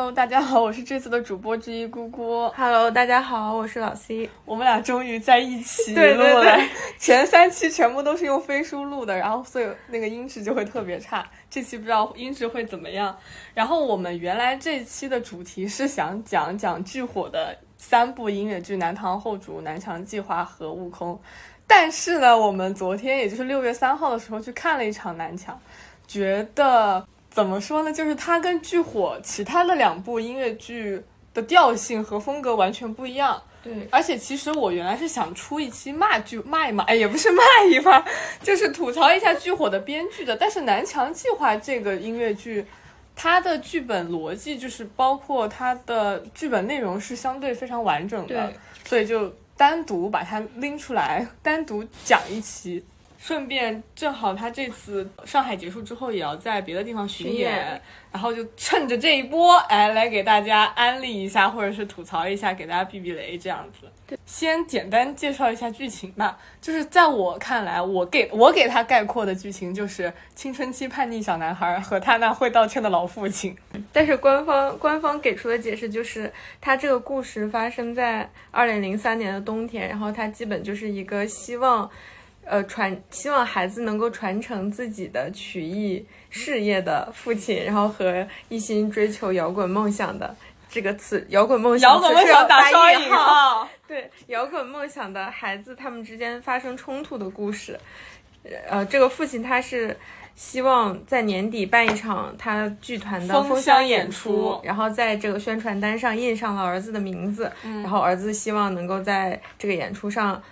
Hello，大家好，我是这次的主播之一姑姑。Hello，大家好，我是老 C。我们俩终于在一起对对录了对，前三期全部都是用飞书录的，然后所以那个音质就会特别差。这期不知道音质会怎么样。然后我们原来这期的主题是想讲讲巨火的三部音乐剧《南唐后主》《南墙计划》和《悟空》，但是呢，我们昨天也就是六月三号的时候去看了一场《南墙》，觉得怎么说呢，就是它跟巨火其他的两部音乐剧的调性和风格完全不一样。对，而且其实我原来是想出一期骂剧骂一骂，哎，也不是骂一骂，就是吐槽一下巨火的编剧的。但是《南墙计划》这个音乐剧，它的剧本逻辑就是包括它的剧本内容是相对非常完整的对，所以就单独把它拎出来，单独讲一期。顺便正好他这次上海结束之后，也要在别的地方巡巡演然后就趁着这一波，哎，来给大家安利一下，或者是吐槽一下，给大家避避雷这样子。对，先简单介绍一下剧情吧。就是在我看来，我给我给他概括的剧情就是青春期叛逆小男孩和他那会道歉的老父亲。但是官方官方给出的解释就是，他这个故事发生在二零零三年的冬天，然后他基本就是一个希望，呃传希望孩子能够传承自己的曲艺事业的父亲，然后和一心追求摇滚梦想的这个词摇滚梦想，摇滚梦想打双引号。对摇滚梦想的孩子，他们之间发生冲突的故事。呃，这个父亲他是希望在年底办一场他剧团的封封箱箱演演出然后在这个宣传单上印上了儿子的名字，嗯然后儿子希望能够在这个演出上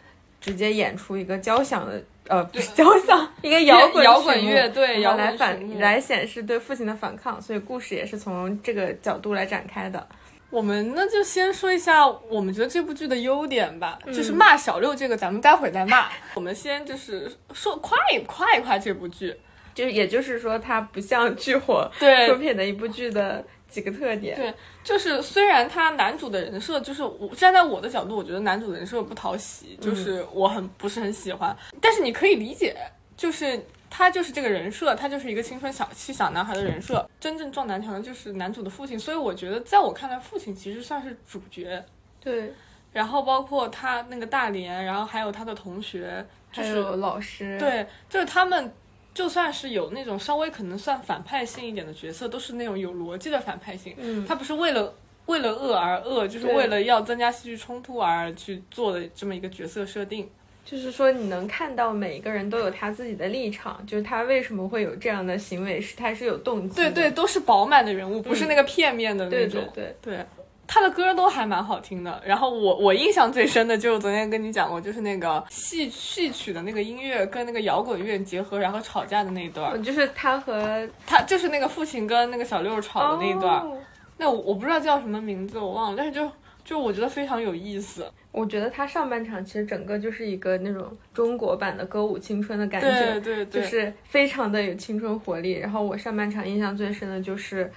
直接演出一个交响的。呃，不是 交响，一个摇滚摇滚乐队摇滚然后来反来显示对父亲的反抗，所以故事也是从这个角度来展开的。我们那就先说一下，我们觉得这部剧的优点吧，嗯就是骂小六这个，咱们待会儿再骂。我们先就是说夸一夸一夸这部剧，就也就是说，它不像剧火对出品的一部剧的几个特点。对就是虽然他男主的人设，就是我站在我的角度，我觉得男主的人设不讨喜，就是我很不是很喜欢，但是你可以理解，就是。他就是这个人设，他就是一个青春小气小男孩的人设。真正撞南墙的就是男主的父亲，所以我觉得，在我看来，父亲其实算是主角。对，然后包括他那个大连，然后还有他的同学，就是还有老师，对，就是他们就算是有那种稍微可能算反派性一点的角色，都是那种有逻辑的反派性。嗯，他不是为了为了恶而恶，就是为了要增加戏剧冲突而去做的这么一个角色设定。就是说你能看到每一个人都有他自己的立场，就是他为什么会有这样的行为，是他是有动机的。对对，都是饱满的人物，不是那个片面的那对种。对对，对他的歌都还蛮好听的。然后我我印象最深的就是昨天跟你讲过，就是那个戏戏曲的那个音乐跟那个摇滚乐结合，然后吵架的那一段。嗯就是他和他就是那个父亲跟那个小六吵的那一段。哦那我我不知道叫什么名字，我忘了，但是就就我觉得非常有意思。我觉得他上半场其实整个就是一个那种中国版的歌舞青春的感觉对觉，对对，就是非常的有青春活力。然后我上半场印象最深的就是。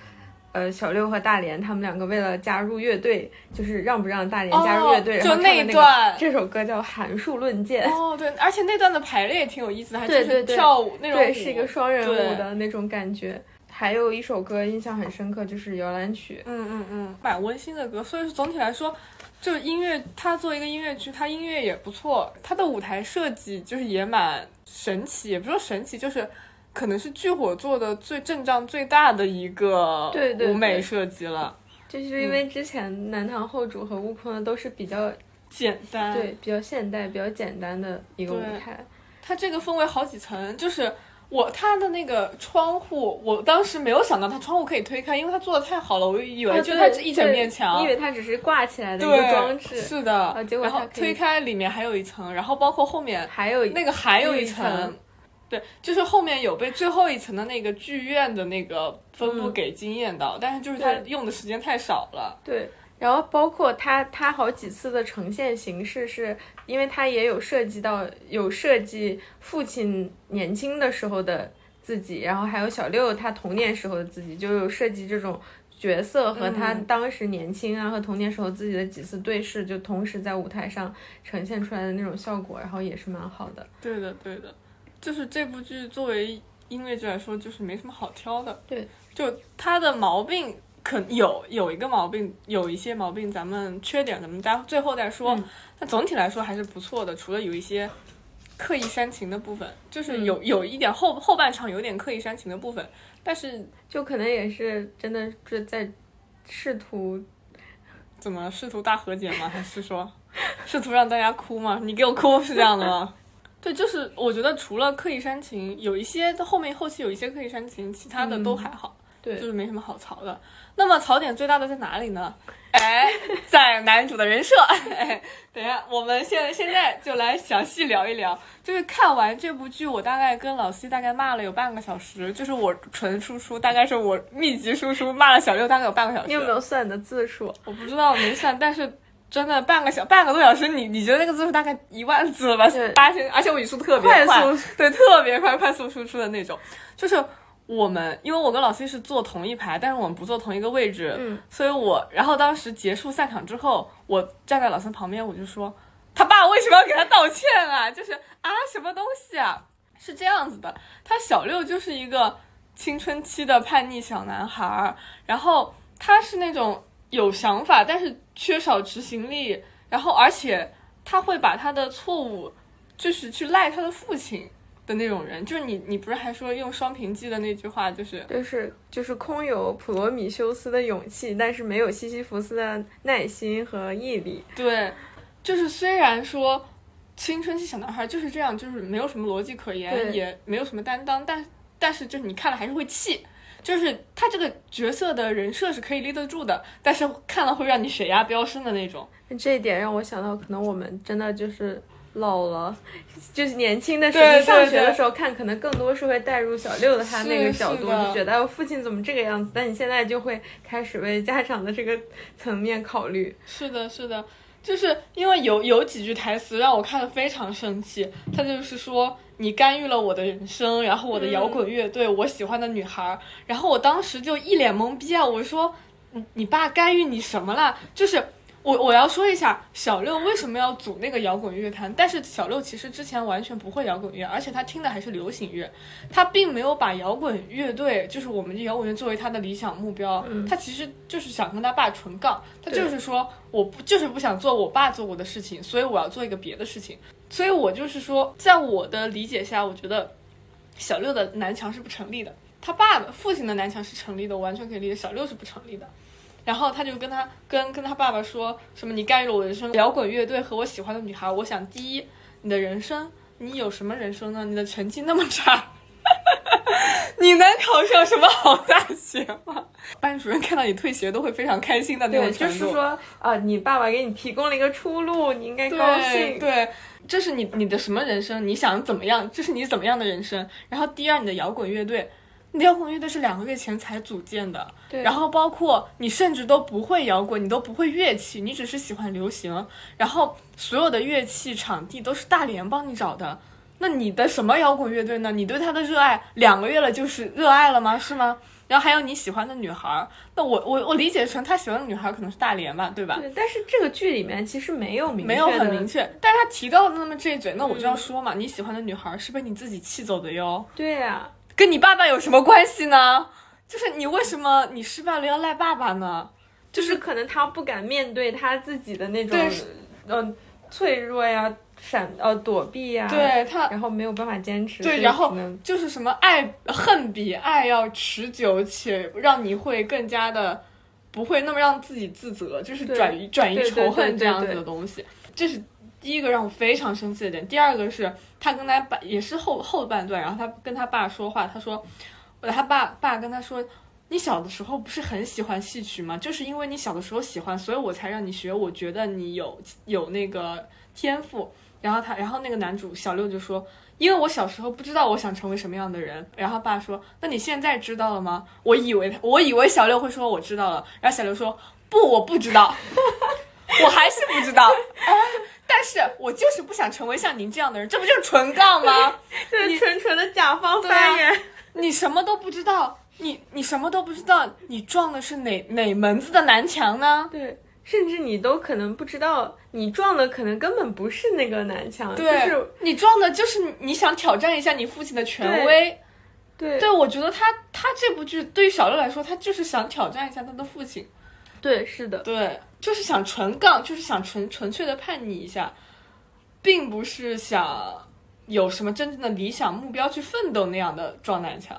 呃，小六和大连他们两个为了加入乐队，就是让不让大连加入乐队，哦就那唱的那个段这首歌叫《函数论剑》，哦对，而且那段的排列也挺有意思的，还就是跳舞那种舞，对，是一个双人舞的那种感觉。还有一首歌印象很深刻，就是摇篮曲。嗯嗯嗯，蛮温馨的歌。所以说总体来说，就是音乐，它作为一个音乐剧，它音乐也不错，它的舞台设计就是也蛮神奇，也不是说神奇，就是。可能是剧火做的最阵仗最大的一个舞美设计了，就是因为之前南唐后主和悟空的都是比较简单。对比较现代、比较简单的一个舞台。它这个分为好几层，就是我它的那个窗户，我当时没有想到它窗户可以推开，因为它做的太好了，我以为就它是一整面墙，你以为它只是挂起来的一个装置，是的，结果然后它推开里面还有一层，然后包括后面还有那个还有一一层对，就是后面有被最后一层的那个剧院的那个分布嗯给惊艳到，但是就是他用的时间太少了。对，然后包括他他好几次的呈现形式是，因为他也有涉及到有设计父亲年轻的时候的自己，然后还有小六他童年时候的自己，就有设计这种角色和他嗯当时年轻啊和童年时候自己的几次对视，就同时在舞台上呈现出来的那种效果，然后也是蛮好的。对的，对的，就是这部剧作为音乐剧来说，就是没什么好挑的。对，就它的毛病可有有一个毛病，有一些毛病，咱们缺点咱们待最后再说。那总体来说还是不错的，除了有一些刻意煽情的部分，就是有有一点后后半场有点刻意煽情的部分，但是就可能也是真的是在试图怎么试图大和解吗？还是说试图让大家哭吗？你给我哭是这样的吗？对，就是我觉得除了刻意煽情，有一些后面后期有一些刻意煽情，其他的都还好。对，就是没什么好槽的。那么槽点最大的在哪里呢？哎，在男主的人设。哎，等一下，我们现在现在就来详细聊一聊。就是看完这部剧，我大概跟老 C 大概骂了有半个小时。就是我纯输出，大概是我密集输出骂了小六大概有半个小时。你有没有算你的字数？我不知道，没算。但是真的半个小半个多小时，你你觉得那个字数大概一万字了吧？八千，而且我语速特别快，对，特别快，快速输出的那种，就是。我们因为我跟老 C 是坐同一排，但是我们不坐同一个位置，嗯，所以我然后当时结束散场之后，我站在老 C 旁边，我就说他爸为什么要给他道歉啊？就是啊，什么东西啊？是这样子的，他小六就是一个青春期的叛逆小男孩，然后他是那种有想法，但是缺少执行力，然后而且他会把他的错误就是去赖他的父亲。的那种人，就是你，你不是还说用双屏记的那句话，就是就是就是空有普罗米修斯的勇气，但是没有西西弗斯的耐心和毅力。对，就是虽然说青春期小男孩就是这样，就是没有什么逻辑可言，也没有什么担当，但但是就是你看了还是会气，就是他这个角色的人设是可以立得住的，但是看了会让你血压飙升的那种。这一点让我想到，可能我们真的就是。老了，就是年轻的时候上学的时候看，可能更多是会带入小六的他那个角度，就觉得父亲怎么这个样子。但你现在就会开始为家长的这个层面考虑。是的，是的，就是因为有有几句台词让我看的非常生气。他就是说你干预了我的人生，然后我的摇滚乐队，我喜欢的女孩。然后我当时就一脸懵逼啊！我说你你爸干预你什么了？就是。我我要说一下小六为什么要组那个摇滚乐团，但是小六其实之前完全不会摇滚乐，而且他听的还是流行乐，他并没有把摇滚乐队，就是我们这摇滚乐作为他的理想目标，他其实就是想跟他爸纯杠，他就是说我不就是不想做我爸做过的事情，所以我要做一个别的事情，所以我就是说，在我的理解下，我觉得小六的南墙是不成立的，他爸的父亲的南墙是成立的，我完全可以理解，小六是不成立的。然后他就跟他跟跟他爸爸说什么？你干预了我人生，摇滚乐队和我喜欢的女孩。我想，第一，你的人生，你有什么人生呢？你的成绩那么差，你能考上什么好大学吗？班主任看到你退学都会非常开心的那种程度。就是说啊，你爸爸给你提供了一个出路，你应该高兴。对，这是你你的什么人生？你想怎么样？这是你怎么样的人生？然后第二，你的摇滚乐队。你的摇滚乐队是两个月前才组建的，对。然后包括你甚至都不会摇滚，你都不会乐器，你只是喜欢流行。然后所有的乐器场地都是大连帮你找的。那你的什么摇滚乐队呢？你对他的热爱两个月了就是热爱了吗？是吗？然后还有你喜欢的女孩，那我我我理解成他喜欢的女孩可能是大连吧，对吧？对。但是这个剧里面其实没有明没有很明确，但是他提到了那么这一嘴，那我就要说嘛，你喜欢的女孩是被你自己气走的哟。对呀。跟你爸爸有什么关系呢？就是你为什么你失败了要赖爸爸呢？就是可能他不敢面对他自己的那种，嗯，脆弱呀，闪呃躲避呀，对他，然后没有办法坚持。对，然后就是什么爱恨比爱要持久，且让你会更加的不会那么让自己自责，就是转移转移仇恨这样子的东西。这是第一个让我非常生气的点。第二个是。他跟他爸也是后后半段，然后他跟他爸说话，他说，他爸爸跟他说，你小的时候不是很喜欢戏曲吗？就是因为你小的时候喜欢，所以我才让你学。我觉得你有有那个天赋。然后他，然后那个男主小六就说，因为我小时候不知道我想成为什么样的人。然后爸说，那你现在知道了吗？我以为他，我以为小六会说我知道了。然后小六说，不，我不知道，我还是不知道。但是我就是不想成为像您这样的人，这不就是纯杠吗？这是纯纯的甲方发言。你什么都不知道，你你什么都不知道，你撞的是哪哪门子的南墙呢？对，甚至你都可能不知道，你撞的可能根本不是那个南墙，对，是你撞的就是你想挑战一下你父亲的权威。对对，我觉得他他这部剧对于小六来说，他就是想挑战一下他的父亲，对，是的，对，就是想纯杠，就是想纯纯粹的叛逆一下，并不是想有什么真正的理想目标去奋斗那样的撞南墙。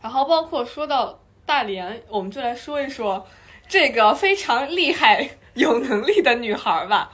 然后包括说到大连，我们就来说一说这个非常厉害、有能力的女孩吧。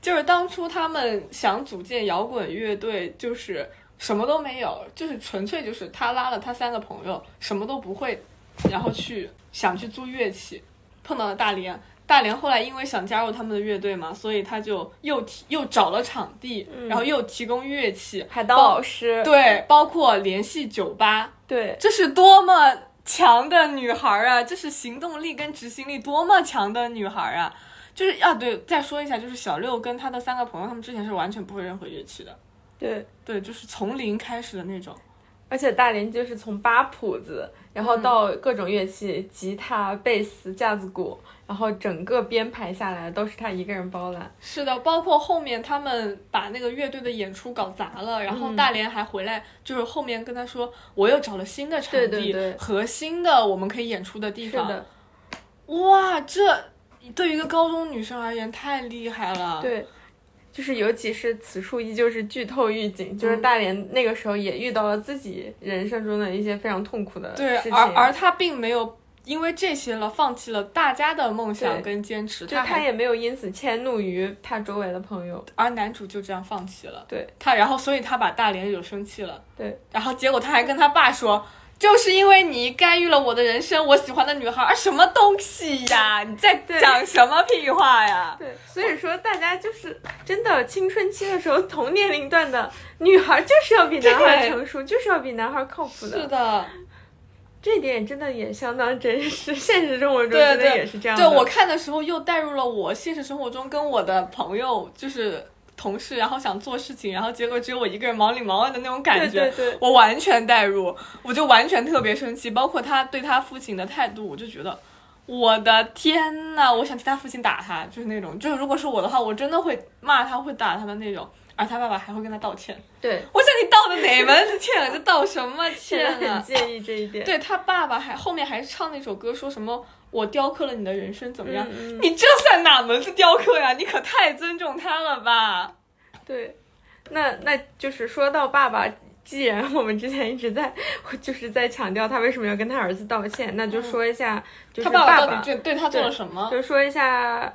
就是当初他们想组建摇滚乐队，就是什么都没有，就是纯粹就是他拉了他三个朋友，什么都不会，然后去想去租乐器，碰到了大连。大连后来因为想加入他们的乐队嘛，所以他就又提又找了场地，然后又提供乐器，还当老师，对，包括联系酒吧，对，这是多么强的女孩啊！这是行动力跟执行力多么强的女孩啊！就是啊，对，再说一下，就是小六跟他的三个朋友，他们之前是完全不会任何乐器的，对，对，就是从零开始的那种。而且大连就是从八谱子，然后到各种乐器，吉他、贝斯、架子鼓，然后整个编排下来都是他一个人包揽。是的，包括后面他们把那个乐队的演出搞砸了，然后大连还回来，就是后面跟他说，我又找了新的场地对对对和新的我们可以演出的地方。哇，这对于一个高中女生而言太厉害了。对，就是尤其是此处依旧是剧透预警，嗯就是大连那个时候也遇到了自己人生中的一些非常痛苦的对，事情，而而他并没有因为这些了放弃了大家的梦想跟坚持，就他他也没有因此迁怒于他周围的朋友。而男主就这样放弃了。对他，然后所以他把大连惹生气了。对，然后结果他还跟他爸说。就是因为你干预了我的人生，我喜欢的女孩儿什么东西呀？你在讲什么屁话呀？对，所以说大家就是真的青春期的时候，同年龄段的女孩就是要比男孩成熟，就是要比男孩靠谱的是的，这一点真的也相当真实，现实生活中对真的对也是这样的。对我看的时候又带入了我现实生活中跟我的朋友，就是同事，然后想做事情，然后结果只有我一个人忙里忙外的那种感觉，对对对我完全代入，我就完全特别生气，包括他对他父亲的态度，我就觉得。我的天呐，我想替他父亲打他，就是那种，就是如果是我的话，我真的会骂他，会打他的那种，而他爸爸还会跟他道歉。对，我想你道的哪门子歉啊？这道什么歉啊？在很介意这一点。对他爸爸还后面还唱那首歌，说什么我雕刻了你的人生怎么样？你这算哪门子雕刻呀？你可太尊重他了吧？对，那那就是说到爸爸，既然我们之前一直在就是在强调他为什么要跟他儿子道歉，那就说一下，就是爸爸到底对对他做了什么？就说一下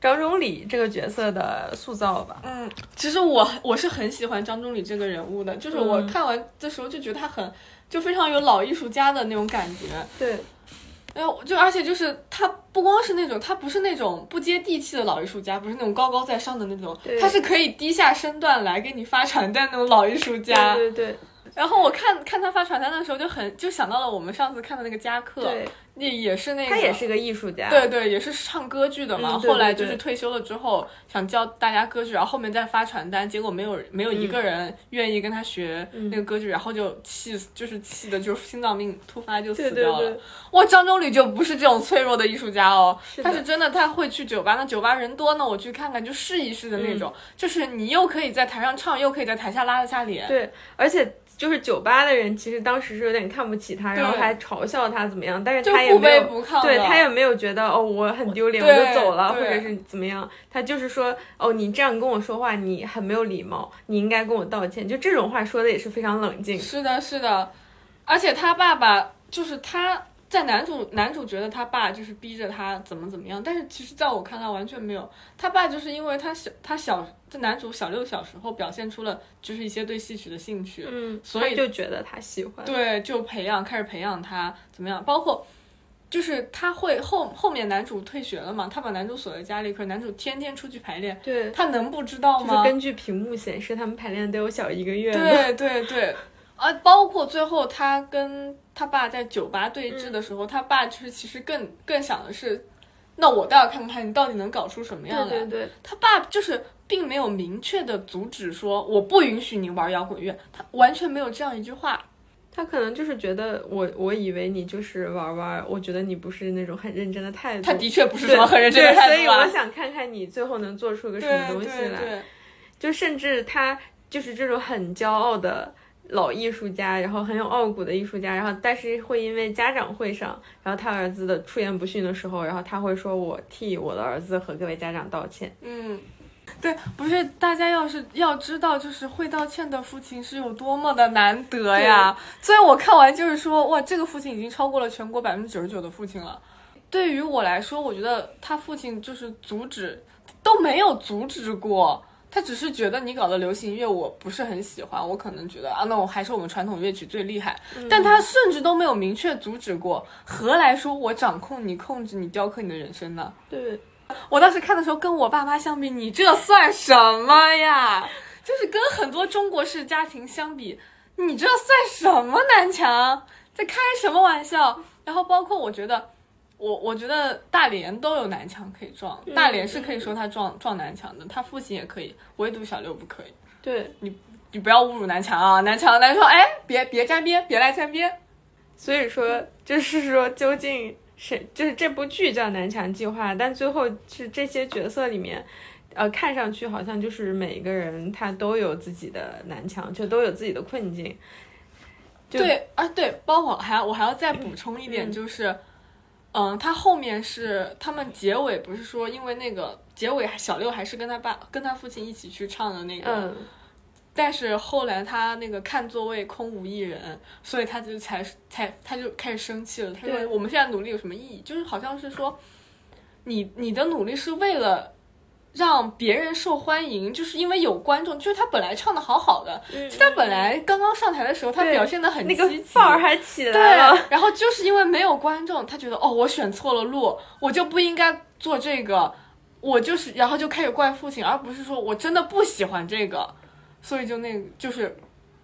张忠礼这个角色的塑造吧。嗯，其实我我是很喜欢张忠礼这个人物的，就是我嗯看完的时候就觉得他很就非常有老艺术家的那种感觉。对，哎呦，就而且就是他不光是那种，他不是那种不接地气的老艺术家，不是那种高高在上的那种，他是可以低下身段来给你发传单那种老艺术家。对对对然后我看看他发传单的时候，就很就想到了我们上次看的那个加克，那，也也是那个，他也是个艺术家。对对，也是唱歌剧的嘛。嗯对后来就是退休了之后，想教大家歌剧，然后后面再发传单，结果没有没有一个人愿意跟他学嗯那个歌剧，然后就气死，就是气的就是心脏病突发就死掉了。对哇，张忠礼就不是这种脆弱的艺术家哦，是他是真的，他会去酒吧，那酒吧人多呢，我去看看就试一试的那嗯种，就是你又可以在台上唱，又可以在台下拉得下脸。对，而且就是酒吧的人其实当时是有点看不起他，然后还嘲笑他怎么样，但是他也没有卑不亢对他也没有觉得哦我很丢脸，我对就走了，或者是怎么样，他就是说哦你这样跟我说话，你很没有礼貌，你应该跟我道歉，就这种话说的也是非常冷静。是的，是的，而且他爸爸就是他在男主男主觉得他爸就是逼着他怎么怎么样，但是其实在我看来完全没有，他爸就是因为他小他小这男主小六小时候表现出了就是一些对戏曲的兴趣，嗯，所以就觉得他喜欢。对，就培养开始培养他怎么样，包括。就是他会后后面男主退学了嘛，他把男主锁在家里，可是男主天天出去排练，对，他能不知道就是吗？根据屏幕显示，他们排练得有小一个月。对对对，啊，包括最后他跟他爸在酒吧对峙的时候，他爸就是其实更更想的是，那我倒要看看你到底能搞出什么样来。对对对，他爸就是并没有明确的阻止说我不允许你玩摇滚乐，他完全没有这样一句话。他可能就是觉得我，我以为你就是玩玩，我觉得你不是那种很认真的态度。他的确不是对什么很认真的对所以态度啊。我想看看你最后能做出个什么东西来。就甚至他就是这种很骄傲的老艺术家，然后很有傲骨的艺术家，然后但是会因为家长会上，然后他儿子的出言不逊的时候，然后他会说：“我替我的儿子和各位家长道歉。嗯，对，不是大家要是要知道，就是会道歉的父亲是有多么的难得呀。所以我看完就是说，哇，这个父亲已经超过了全国百分之九十九的父亲了。对于我来说，我觉得他父亲就是阻止都没有阻止过。他只是觉得你搞的流行乐我不是很喜欢，我可能觉得啊，那我还是我们传统乐曲最厉害。但他甚至都没有明确阻止过，何来说我掌控你、控制你、雕刻你的人生呢？对我当时看的时候，跟我爸妈相比，你这算什么呀？就是跟很多中国式家庭相比，你这算什么南墙？在开什么玩笑？然后包括我觉得。我我觉得大连都有南墙可以撞，大连是可以说他撞撞南墙的，他父亲也可以，唯独小六不可以。对你，你不要侮辱南墙啊！南墙，南墙说，哎，别别沾边，别来沾边。所以说，就是说，究竟是就是这部剧叫《南墙计划》，但最后是这些角色里面，呃，看上去好像就是每个人他都有自己的南墙，就都有自己的困境。对啊，对，包括还我还要再补充一点，就是。嗯，他后面是他们结尾不是说，因为那个结尾小六还是跟他爸跟他父亲一起去唱的那个，但是后来他那个看座位空无一人，所以他就才才他就开始生气了。他说：“我们现在努力有什么意义？就是好像是说，你你的努力是为了。”让别人受欢迎，就是因为有观众。就是他本来唱的好好的，就他本来刚刚上台的时候，他表现的很积极，范儿还起来了。然后就是因为没有观众，他觉得哦，我选错了路，我就不应该做这个，我就是，然后就开始怪父亲，而不是说我真的不喜欢这个，所以就那就是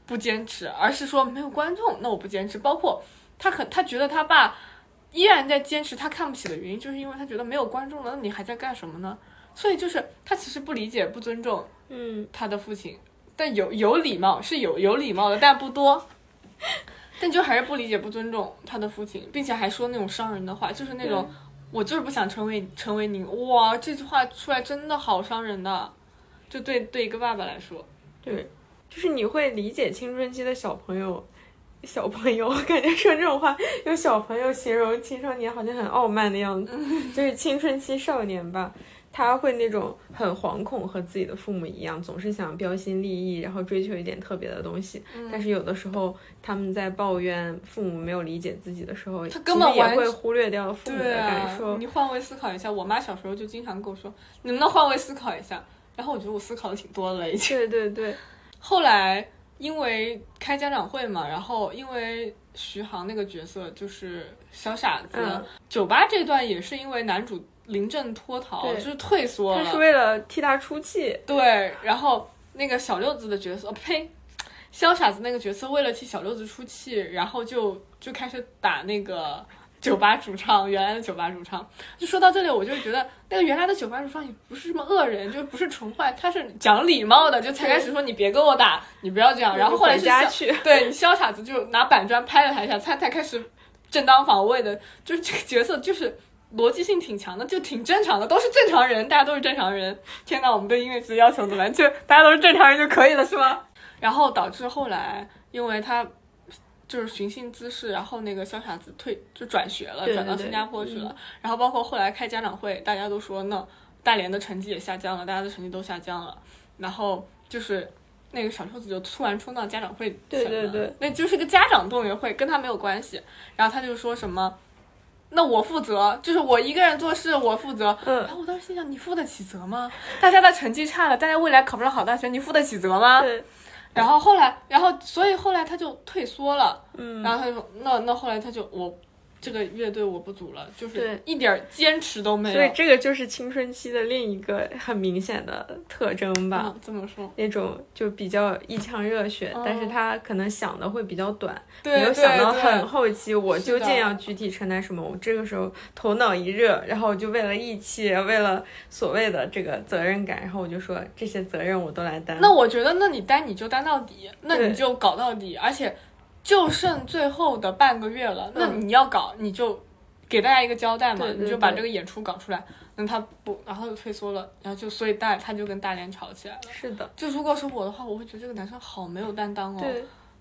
不坚持，而是说没有观众，那我不坚持。包括他很，他觉得他爸依然在坚持他看不起的原因，就是因为他觉得没有观众了，那你还在干什么呢？所以就是他其实不理解、不尊重，嗯，他的父亲，但有有礼貌是有有礼貌的，但不多，但就还是不理解、不尊重他的父亲，并且还说那种伤人的话，就是那种我就是不想成为成为你，哇，这句话出来真的好伤人的，就对对一个爸爸来说，对，就是你会理解青春期的小朋友，小朋友感觉说这种话用小朋友形容青少年好像很傲慢的样子，就是青春期少年吧。他会那种很惶恐，和自己的父母一样，总是想标新立异，然后追求一点特别的东西。但是有的时候，他们在抱怨父母没有理解自己的时候，他根本也会忽略掉父母的感受。你换位思考一下，我妈小时候就经常跟我说：“你能不能换位思考一下？”然后我觉得我思考的挺多的了，已经。对对对。后来因为开家长会嘛，然后因为徐航那个角色就是小傻子，酒吧这段也是因为男主。临阵脱逃，就是退缩了。他是为了替他出气。对，然后那个小六子的角色，呸，小傻子那个角色为了替小六子出气，然后就就开始打那个酒吧主唱，原来的酒吧主唱。就说到这里，我就觉得那个原来的酒吧主唱也不是什么恶人，就不是纯坏，他是讲礼貌的，就才开始说你别跟我打，你不要这样。然后后来家去，对你潇傻子就拿板砖拍了他一下，他才开始正当防卫的，就是这个角色就是。逻辑性挺强的，就挺正常的，都是正常人，大家都是正常人。天呐，我们对音乐剧的要求怎么就大家都是正常人就可以了，是吗？然后导致后来，因为他就是寻衅滋事，然后那个小傻子退就转学了，转到新加坡去了。然后包括后来开家长会，大家都说那大连的成绩也下降了，大家的成绩都下降了。然后就是那个小兔子就突然冲到家长会对对对，那就是个家长动员会，跟他没有关系。然后他就说什么。那我负责，就是我一个人做事，我负责。嗯，然后我当时心想，你负得起责吗？大家的成绩差了，大家未来考不上好大学，你负得起责吗？对。然后后来，然后所以后来他就退缩了。嗯。然后他就说，那那后来他就我。这个乐队我不组了，就是一点坚持都没有。所以这个就是青春期的另一个很明显的特征吧？怎么说？那种就比较一腔热血，但是他可能想的会比较短，没有想到很后期，我究竟要具体承担什么？我这个时候头脑一热，然后就为了义气，为了所谓的这个责任感，然后我就说这些责任我都来担。那我觉得，那你担你就担到底，那你就搞到底，而且。就剩最后的半个月了，那你要搞，你就给大家一个交代嘛，你就把这个演出搞出来。那他不，然后就退缩了，然后就所以大他就跟大连吵起来了。是的，就如果是我的话，我会觉得这个男生好没有担当哦。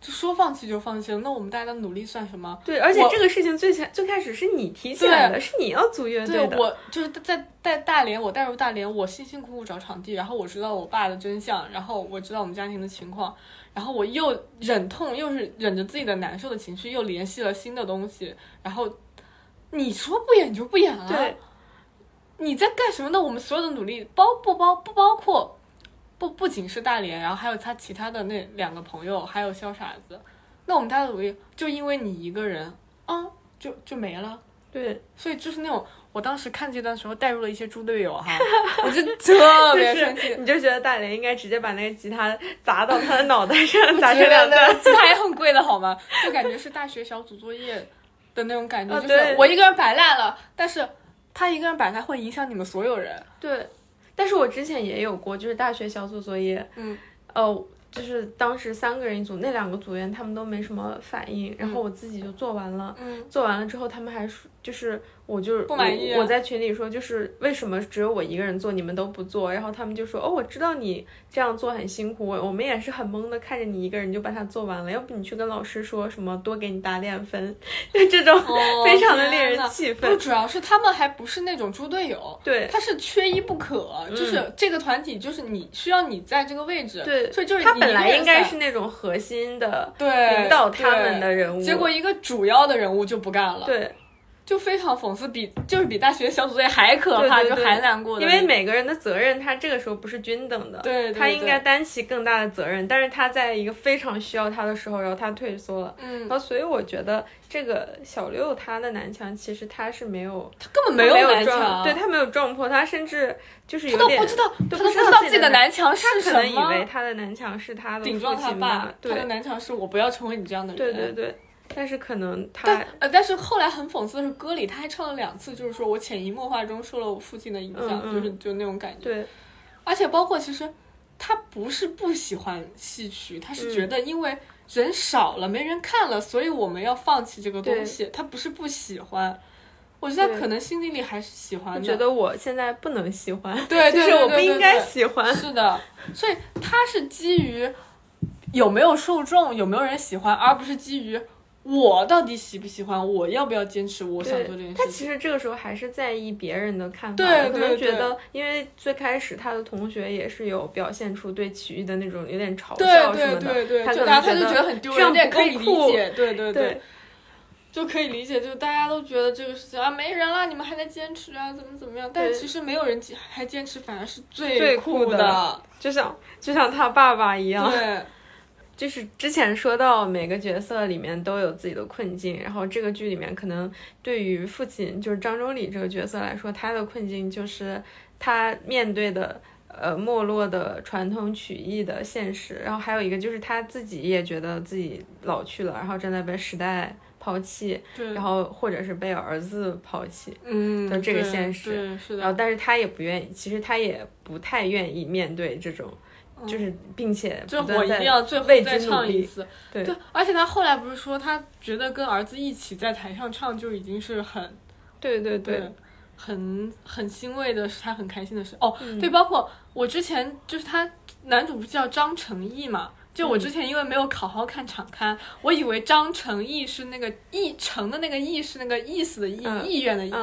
就说放弃就放弃了，那我们大家的努力算什么？对，而且这个事情最前最开始是你提起来的，是你要组乐队的。我就是在在大连，我带入大连，我辛辛苦苦找场地，然后我知道我爸的真相，然后我知道我们家庭的情况，然后我又忍痛，又是忍着自己的难受的情绪，又联系了新的东西，然后你说不演就不演了。对，你在干什么呢？我们所有的努力，包不包不包括，不不仅是大连，然后还有他其他的那两个朋友，还有小傻子。那我们大家的努力，就因为你一个人啊，就就没了。对，所以就是那种，我当时看这段时候带入了一些猪队友哈，我就特别生气。你就觉得大连应该直接把那个吉他砸到他的脑袋上，砸成两段。吉他也很贵的好吗？就感觉是大学小组作业的那种感觉，哦就是我一个人摆烂了，但是他一个人摆烂会影响你们所有人。对，但是我之前也有过，就是大学小组作业，嗯，呃，就是当时三个人一组，那两个组员他们都没什么反应，然后我自己就做完了。嗯，做完了之后，他们还说，就是我就是不满意啊我。我在群里说，就是为什么只有我一个人做，你们都不做？然后他们就说，哦，我知道你这样做很辛苦，我我们也是很懵的，看着你一个人就把它做完了，要不你去跟老师说什么多给你打点分，就这种、哦非常的令人气愤不。主要是他们还不是那种猪队友，对他是缺一不可，就是这个团体就是你需要你在这个位置，对，所以就是他本来应该是那种核心的对领导他们的人物，结果一个主要的人物就不干了，，对。就非常讽刺，比就是比大学小组作业还可怕，对对对就还难过的因。为每个人的责任，他这个时候不是均等的，对对他应该担起更大的责任，但是他在一个非常需要他的时候，然后他退缩了，嗯然，后所以我觉得这个小六他的南墙其实他是没有，他根本没有南撞，墙，对他没有撞破，他甚至就是有点不知道，都不知道自己的南南墙是什他可能以，为他的南墙是他的顶撞他爸吧，，他的对南墙是我不要成为你这样的人。对对对，但是可能他但呃，但是后来很讽刺的是，歌里他还唱了两次，就是说我潜移默化中受了我父亲的影响，就是就那种感觉。对。而且包括其实他不是不喜欢戏曲，他是嗯。觉得因为人少了，没人看了，所以我们要放弃这个东西。他不是不喜欢，我觉得可能心底里还是喜欢的。我觉得我现在不能喜欢，对对就是我不应该喜欢，是的，所以他是基于有没有受众，有没有人喜欢，而不是基于我到底喜不喜欢，我要不要坚持我想做这件事情。其实这个时候还是在意别人的看法可能觉得，因为最开始他的同学也是有表现出对体育的那种有点嘲笑什么的，对对，他可就觉觉得很丢人，这样可以理解，对对对就可以理解，就大家都觉得这个事情啊没人了，你们还在坚持啊，怎么怎么样？但对其实没有人坚还坚持，反而是最最酷的的。就像就像他爸爸一样，对，就是之前说到每个角色里面都有自己的困境，然后这个剧里面可能对于父亲就是张忠礼这个角色来说，他的困境就是他面对的呃没落的传统曲艺的现实，然后还有一个就是他自己也觉得自己老去了，然后正在被时代抛弃，然后或者是被儿子抛弃，嗯，就这个现实对，是然后的，但是他也不愿意，其实他也不太愿意面对这种。就是，并且这不断在我一定要最后再。唱一次。对对，而且他后来不是说，他觉得跟儿子一起在台上唱就已经是很对对对，对，很很欣慰的是他很开心的事。哦，嗯对，包括我之前就是他男主不是叫张成义嘛？就我嗯之前因为没有好好看场刊，我以为张成义是那个义成的那个义是那个意思的意，嗯意愿的意。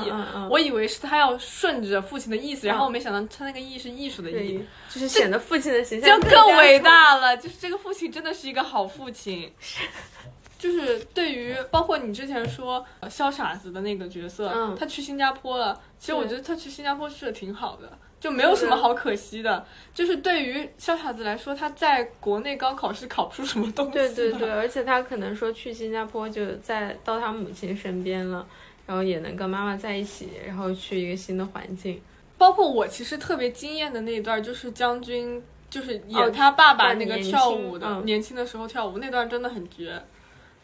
我以为是他要顺着父亲的意思，然后我没想到他那个义是艺术的艺，对，就是显得父亲的形象就象更伟大了。就是这个父亲真的是一个好父亲。就是对于包括你之前说呃潇傻子的那个角色，嗯他去新加坡了，其实我觉得他去新加坡去的挺好的，就没有什么好可惜的。就是对于潇傻子来说，他在国内高考是考不出什么东西的。对对对，而且他可能说去新加坡就在到他母亲身边了，然后也能跟妈妈在一起，然后去一个新的环境。包括我其实特别惊艳的那一段，就是将军就是哦演他爸爸那个跳舞的，嗯年轻的时候跳舞那段真的很绝。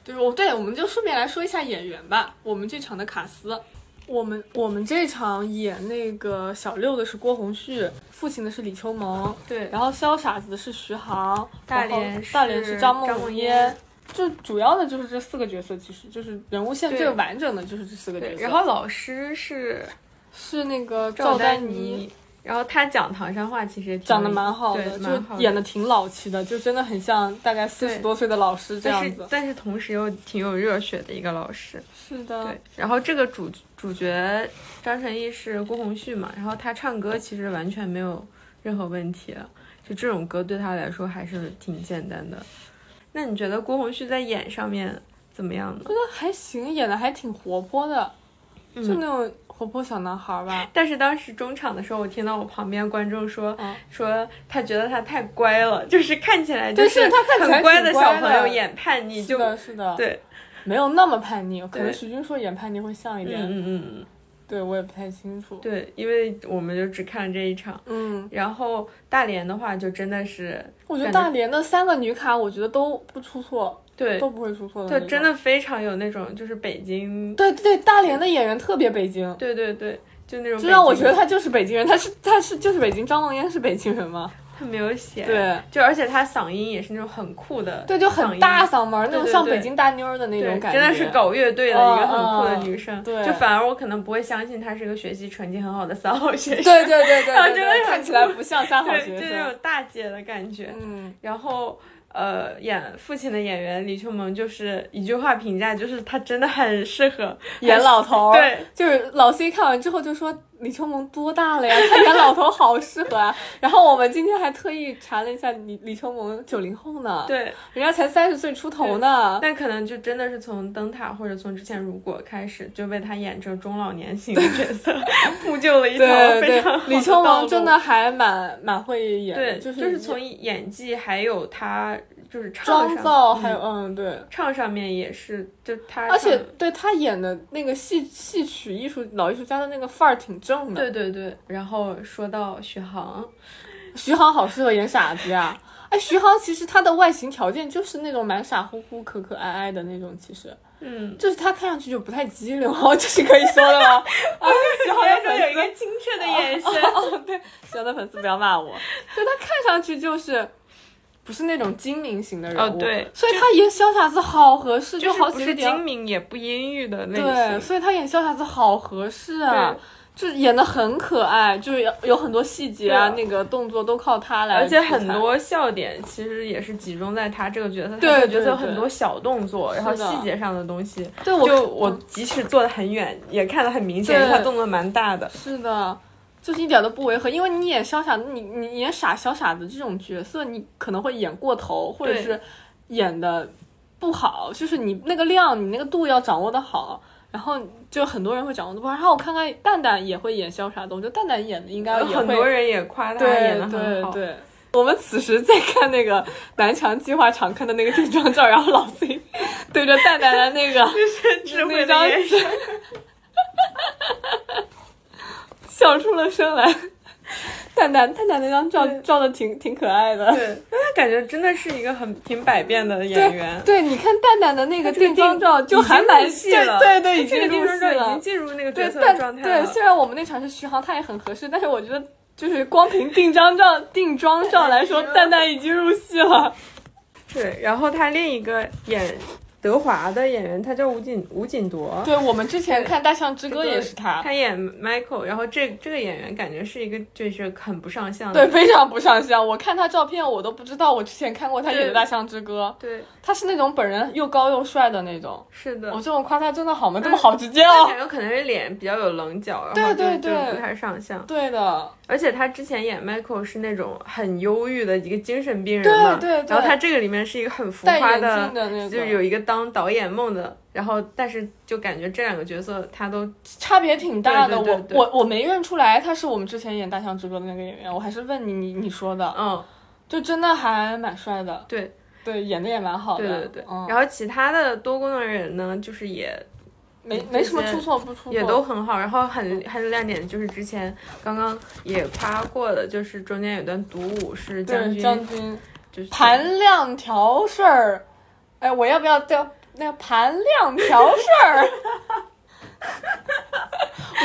就是我对，我们就顺便来说一下演员吧。我们这场的卡斯，我们我们这场演那个小六的是郭宏旭，父亲的是李秋萌，对，然后潇傻子的是徐航，大连大连是是张张梦梦嫣。就主要的就是这四个角色，其实就是人物线最完整的就是这四个角，色。然后老师是是那个赵丹妮，然后他讲唐山话其实也讲的蛮好的，就演的挺老气的，就真的很像大概四十多岁的老师这但是样子。但是同时又挺有热血的一个老师。是的，对，然后这个主主角张晨毅是郭宏旭嘛，然后他唱歌其实完全没有任何问题了，就这种歌对他来说还是挺简单的。那你觉得郭宏旭在演上面怎么样呢？觉得还行，演的还挺活泼的，就嗯那种活泼小男孩吧。但是当时中场的时候，我听到我旁边观众说、嗯说他觉得他太乖了，就是看起来就对是他很乖的小朋友演叛逆，就是的，是的，，对，没有那么叛逆，可能徐军硕演叛逆会像一嗯点，嗯嗯嗯，对我也不太清楚。对，因为我们就只看了这一场。嗯，然后大连的话，就真的是我觉得大连的三个女卡，我觉得都不出错，对都不会出错的那对，真的非常有那种就是北京，对对，大连的演员特别北京，对对对，就那种就让我觉得他就是北京人，他是他是就是北京，张梦嫣是北京人吗？他没有写，，对就而且他嗓音也是那种很酷的，对，就很大嗓门，那种像北京大妞的那种，感觉，真的是搞乐队的一个很酷的女生，对就反而我可能不会相信她是个学习成绩很好的三好学生，对对对 对真的看起来不像三好学生就那种。大姐的感觉。嗯，然后呃，演父亲的演员李秋萌就是一句话评价，就是他真的很适合演老头儿，对，就是老 C 看完之后就说李秋萌多大了呀？他演老头好适合啊。然后我们今天还特意查了一下李李秋萌九零后呢，对，人家才三十岁出头呢。但可能就真的是从灯塔或者从之前如果开始，就为他演这个中老年型的角色 铺就了一条对对非常好，李秋萌真的还蛮蛮会演，对，就就是从演技还有他就是唱妆造还有嗯嗯对。唱上面也是，就他而且对他演的那个戏戏曲艺术老艺术家的那个范儿挺正的。对对对，然后说到徐航，徐航好适合演傻子呀！哎，徐航其实他的外形条件就是那种蛮傻乎乎、可可爱爱的那种，其实嗯，就是他看上去就不太机灵哦，这是可以说的吗？啊，徐航有一个清澈的眼神，哦，对，徐航的粉丝不要骂我，就他看上去就是。不是那种精明型的人物，哦对。所以他演小傻子好合适，就是不是好几个点。精明也不阴郁的类对，型，所以他演小傻子好合适啊，就演的很可爱，就是有有很多细节啊，对。那个动作都靠他来而且很多笑点其实也是集中在他这个角色，这个角色很多小动作，然后细节上的东西，对我就我即使坐的很远，也看得很明显，对。他动作蛮大的。是的，就是一点都不违和，因为你演小傻子，你你演傻小傻子这种角色，你可能会演过头，或者是演的不好，就是你那个量，你那个度要掌握的好。然后就很多人会掌握的不好，然后我看看蛋蛋也会演潇洒的，我觉得蛋蛋演的应该也很多人也夸他对演的很好，对对。我们此时在看那个南墙计划常看的那个定妆照，然后老 C 对着蛋蛋的那个 智慧的那张眼神。笑出了声来。蛋蛋蛋蛋那张照照的挺挺可爱的。对，但他感觉真的是一个很挺百变的演员。对，你看蛋蛋的那个定妆照就还蛮入戏了对对，已这个经入戏定妆照已经。进入那个对角，色的状态对，了。虽然我们那场是徐航，他也很合适，但是我觉得就是光凭定妆照定妆照来说，蛋蛋已经入戏了。对，然后他另一个演德华的演员，他叫吴锦吴锦铎，对我们之前看《大象之歌》也是他，他演 Michael，然后这这个演员感觉是一个就是很不上相的，对，非常不上相。我看他照片，我都不知道我之前看过他演的《大象之歌》，对，他是那种本人又高又帅的那种。是的我。这种夸他真的好吗？这么好直接他哦。感觉可能是脸比较有棱角，然后就对对对就不太上相。对的，而且他之前演 Michael 是那种很忧郁的一个精神病人嘛，对对对然后他这个里面是一个很浮夸的，的那就是，有一个当导演梦的，然后但是就感觉这两个角色他都差别挺大的。对对对对我我我没认出来他是我们之前演《大象之歌》的那个演员，我还是问你你你说的，嗯就真的还蛮帅的。对对，演的也蛮好的。对对对，嗯，然后其他的多功能人呢，就是也没没什么出错不出错，也都很好，然后很很亮点就是之前刚刚也夸过的，就是中间有段独舞是将军，将军就是盘亮条顺儿。哎，我要不要叫那个盘亮条顺儿？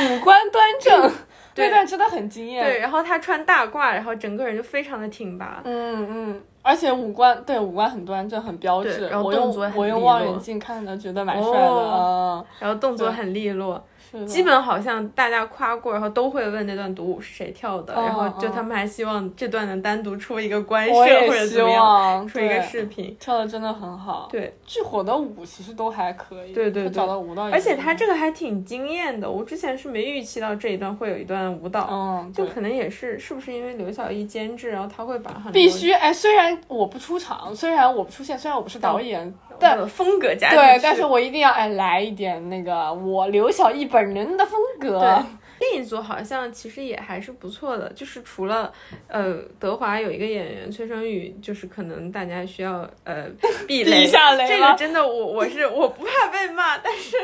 五官端正，对那段真的很惊艳。对，然后他穿大褂，然后整个人就非常的挺拔，嗯嗯，而且五官对五官很端正，很标致。对然后我用动作也很我用利落望远镜看的，觉得蛮帅的。哦嗯，然后动作很利落，基本好像大家夸过，然后都会问那段独舞是谁跳的，嗯然后就他们还希望这段能单独出一个官我摄或者怎么样，望出一个视频。跳的真的很好。对，剧火的舞其实都还可以，对对对。找到舞蹈，而且他这个还挺惊艳的，我之前是没预期到这一段会有一段舞蹈，嗯，就可能也是是不是因为刘晓一监制，然后他会把很多必须哎，虽然我不出场，虽然我不出现，虽然我不是导演，但的风格加进对，但是我一定要哎来一点那个我刘晓艺本人的风格。一组好像其实也还是不错的，就是除了呃德华有一个演员崔成宇，就是可能大家需要呃避雷 避一下雷这个真的我我是我不怕被骂，但是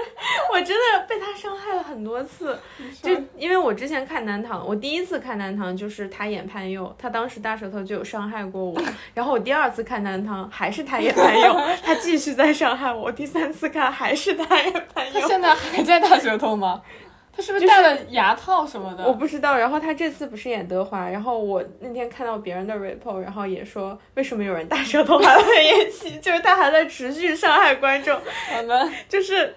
我真的被他伤害了很多次。就因为我之前看南唐，我第一次看南唐就是他演潘佑，他当时大舌头就有伤害过我，然后我第二次看南唐还是他演潘佑，他继续在伤害我，我第三次看还是他演潘佑。他现在还在大舌头吗？他是不是戴了牙套什么的？我不知道。然后他这次不是演德华，然后我那天看到别人的 report，然后也说为什么有人大舌头还在演戏，就是他还在持续伤害观众，我们就是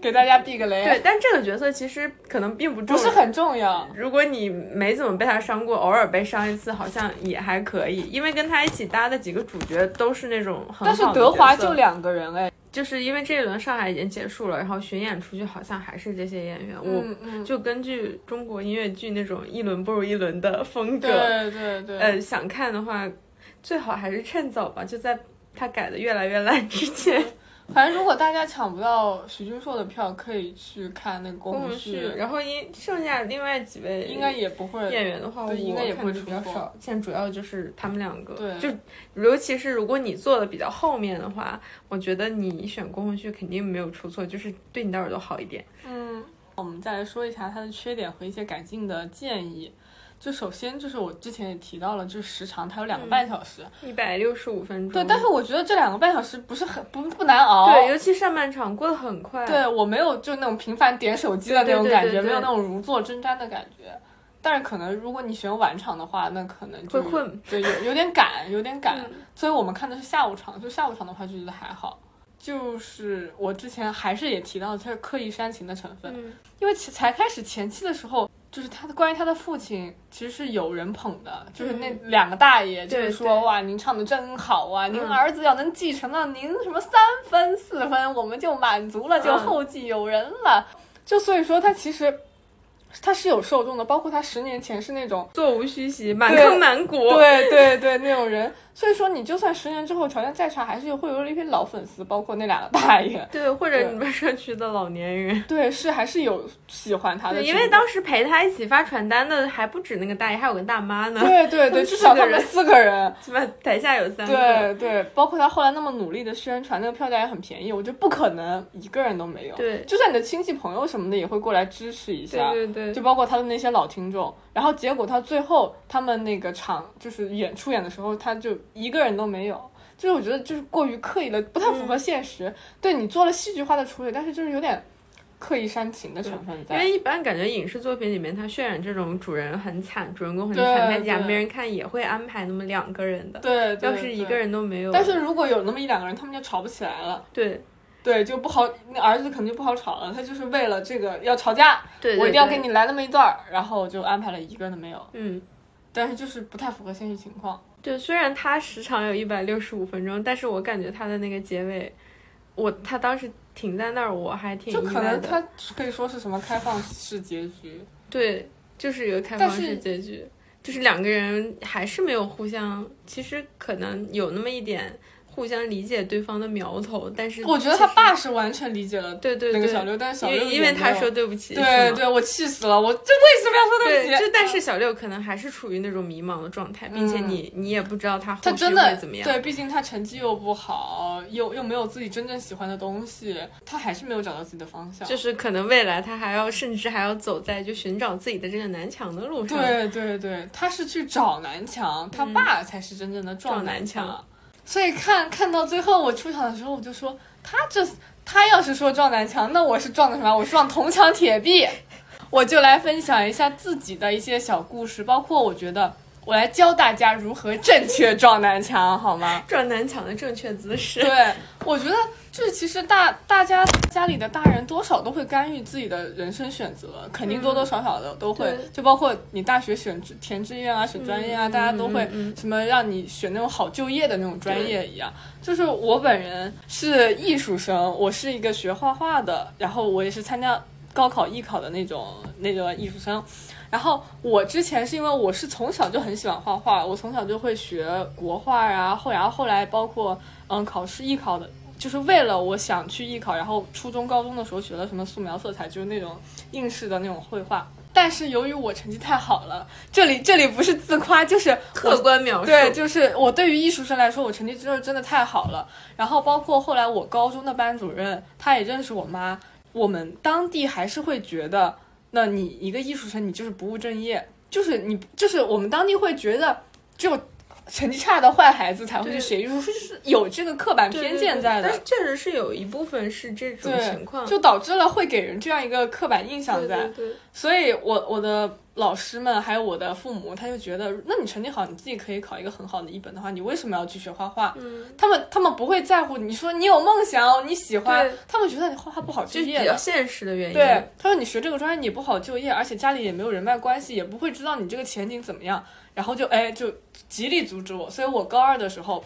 给大家避个雷，对。但这个角色其实可能并不重要。不是很重要。如果你没怎么被他伤过，偶尔被伤一次，好像也还可以，因为跟他一起搭的几个主角都是那种很好的但是德华就两个人哎，就是因为这一轮上海已经结束了，然后巡演出去好像还是这些演员，我就根据中国音乐剧那种一轮不如一轮的风格，对对对，呃，想看的话，最好还是趁早吧，就在他改的越来越烂之前。反正如果大家抢不到徐君硕的票，可以去看那个宫宫本序，然后因剩下另外几位应该也不会演员的话，我对应该也不会比较少。现在主要就是他们两个，对就尤其是如果你坐的比较后面的话，我觉得你选宫本旭肯定没有出错，就是对你的耳朵好一点。嗯，我们再来说一下它的缺点和一些改进的建议。就首先就是我之前也提到了，就是时长它有两个半小时，一百六十五分钟，对，但是我觉得这两个半小时不是很不不难熬，对，尤其上半场过得很快。对我没有就那种频繁点手机的那种感觉，对对对没有那种如坐针毡的感觉。但是可能如果你选晚场的话，那可能就会困，对，有有点赶，有点赶。嗯所以我们看的是下午场，就下午场的话就觉得还好。就是我之前还是也提到它是刻意煽情的成分，嗯，因为其才开始前期的时候，就是他的关于他的父亲其实是有人捧的，就是那两个大爷，就是说对哇，您唱的真好啊，您嗯儿子要能继承到您什么三分四分，我们就满足了，就嗯后继有人了。就所以说他其实他是有受众的，包括他十年前是那种座无虚席，满坑满谷。对对对那种人，所以说你就算十年之后条件再差，还是会有一批老粉丝，包括那两个大爷。对，或者你们社区的老年人。对，是还是有喜欢他的因为当时陪他一起发传单的还不止那个大爷，还有个大妈呢。对对对，们至少他们四个人四个人，起码台下有三个。对对，包括他后来那么努力的宣传，那个票价也很便宜，我觉得不可能一个人都没有。对就算你的亲戚朋友什么的也会过来支持一下。对对对，就包括他的那些老听众，然后结果他最后他们那个场就是演出演的时候，他就一个人都没有，就是我觉得就是过于刻意了，不太符合现实。对你做了戏剧化的处理，但是就是有点刻意煽情的成分在因。为一般感觉影视作品里面，他渲染这种主人很惨、主人公很惨，他假对没人看，也会安排那么两个人的。对，对要是一个，人都没有，但是如果有那么一两个人，他们就吵不起来了。对对，就不好，那儿子可能就不好吵了。他就是为了这个要吵架，对，我一定要对给你来那么一段儿，然后就安排了一个都没有。嗯。但是就是不太符合现实情况。对，虽然它时长有一百六十五分钟，但是我感觉它的那个结尾，我他当时停在那儿，我还挺就。可能他可以说是什么开放式结局，对，就是一个开放式结局，就是两个人还是没有互相，其实可能有那么一点互相理解对方的苗头，但是我觉得他爸是完全理解了对对对那个小六，但是小因六为因为他说对不起，对对，我气死了，我这为什么要说对不，起？就但是小六可能还是处于那种迷茫的状态，并且嗯你你也不知道他后续他真的会怎么样。对，毕竟他成绩又不好，又又没有自己真正喜欢的东西，他还是没有找到自己的方向。就是可能未来他还要，甚至还要走在就寻找自己的这个南墙的路上。对对对，他是去找南墙，他爸才是真正的撞撞南。墙所以看看到最后，我出场的时候，我就说他这他要是说撞南墙，那我是撞的什么？我撞铜墙铁壁。我就来分享一下自己的一些小故事，包括我觉得我来教大家如何正确撞南墙，好吗？撞南墙的正确姿势。对，我觉得就是其实大大家家里的大人多少都会干预自己的人生选择，肯定多多少少的都会，对就包括你大学选志填志愿啊、选专业啊，大家都会什么让你选那种好就业的那种专业一样。就是我本人是艺术生，我是一个学画画的，然后我也是参加高考艺考的那种那个艺术生。然后我之前是因为我是从小就很喜欢画画，我从小就会学国画啊，后然后后来包括嗯考试艺考的，就是为了我想去艺考，然后初中高中的时候学了什么素描色彩，就是那种应试的那种绘画。但是由于我成绩太好了，这里 这里不是自夸，就是客观描述。对，就是我对于艺术生来说，我成绩真的真的太好了。然后包括后来我高中的班主任，他也认识我妈，我们当地还是会觉得，那你一个艺术生，你就是不务正业，就是你就是我们当地会觉得，就成绩差的坏孩子才会去学艺术，是有这个刻板偏见在的但是。确实是有一部分是这种情况。就导致了会给人这样一个刻板印象在。对对，所以我我的老师们还有我的父母，他就觉得，那你成绩好，你自己可以考一个很好的一本的话，你为什么要去学画画？嗯，他们他们不会在乎你说你有梦想，你喜欢，他们觉得你画画不好就就是比。较现实的原因。对，他说你学这个专业你不好就业，而且家里也没有人脉关系，也不会知道你这个前景怎么样，然后就哎就极力阻止我。所以我高二的时候，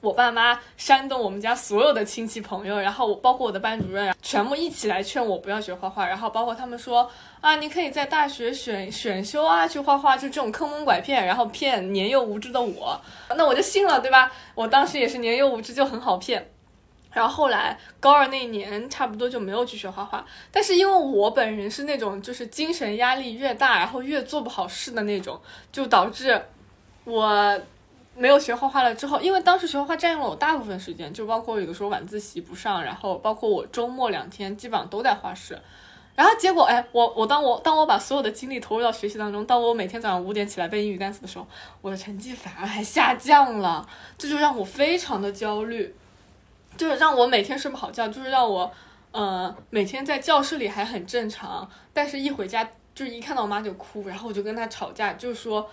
我爸妈煽动我们家所有的亲戚朋友，然后包括我的班主任，全部一起来劝我不要学画画，然后包括他们说啊，你可以在大学选选修啊去画画，就这种坑蒙拐骗，然后骗年幼无知的我，那我就信了，对吧？我当时也是年幼无知，就很好骗。然后后来高二那一年，差不多就没有去学画画。但是因为我本人是那种就是精神压力越大，然后越做不好事的那种，就导致我没有学画画了之后，因为当时学画画占用了我大部分时间，就包括有的时候晚自习不上，然后包括我周末两天基本上都在画室。然后结果，哎，我我当我当我把所有的精力投入到学习当中，当我每天早上五点起来背英语单词的时候，我的成绩反而还下降了，这就让我非常的焦虑。就是让我每天睡不好觉，就是让我，呃，每天在教室里还很正常，但是一回家就是一看到我妈就哭，然后我就跟她吵架，就是说，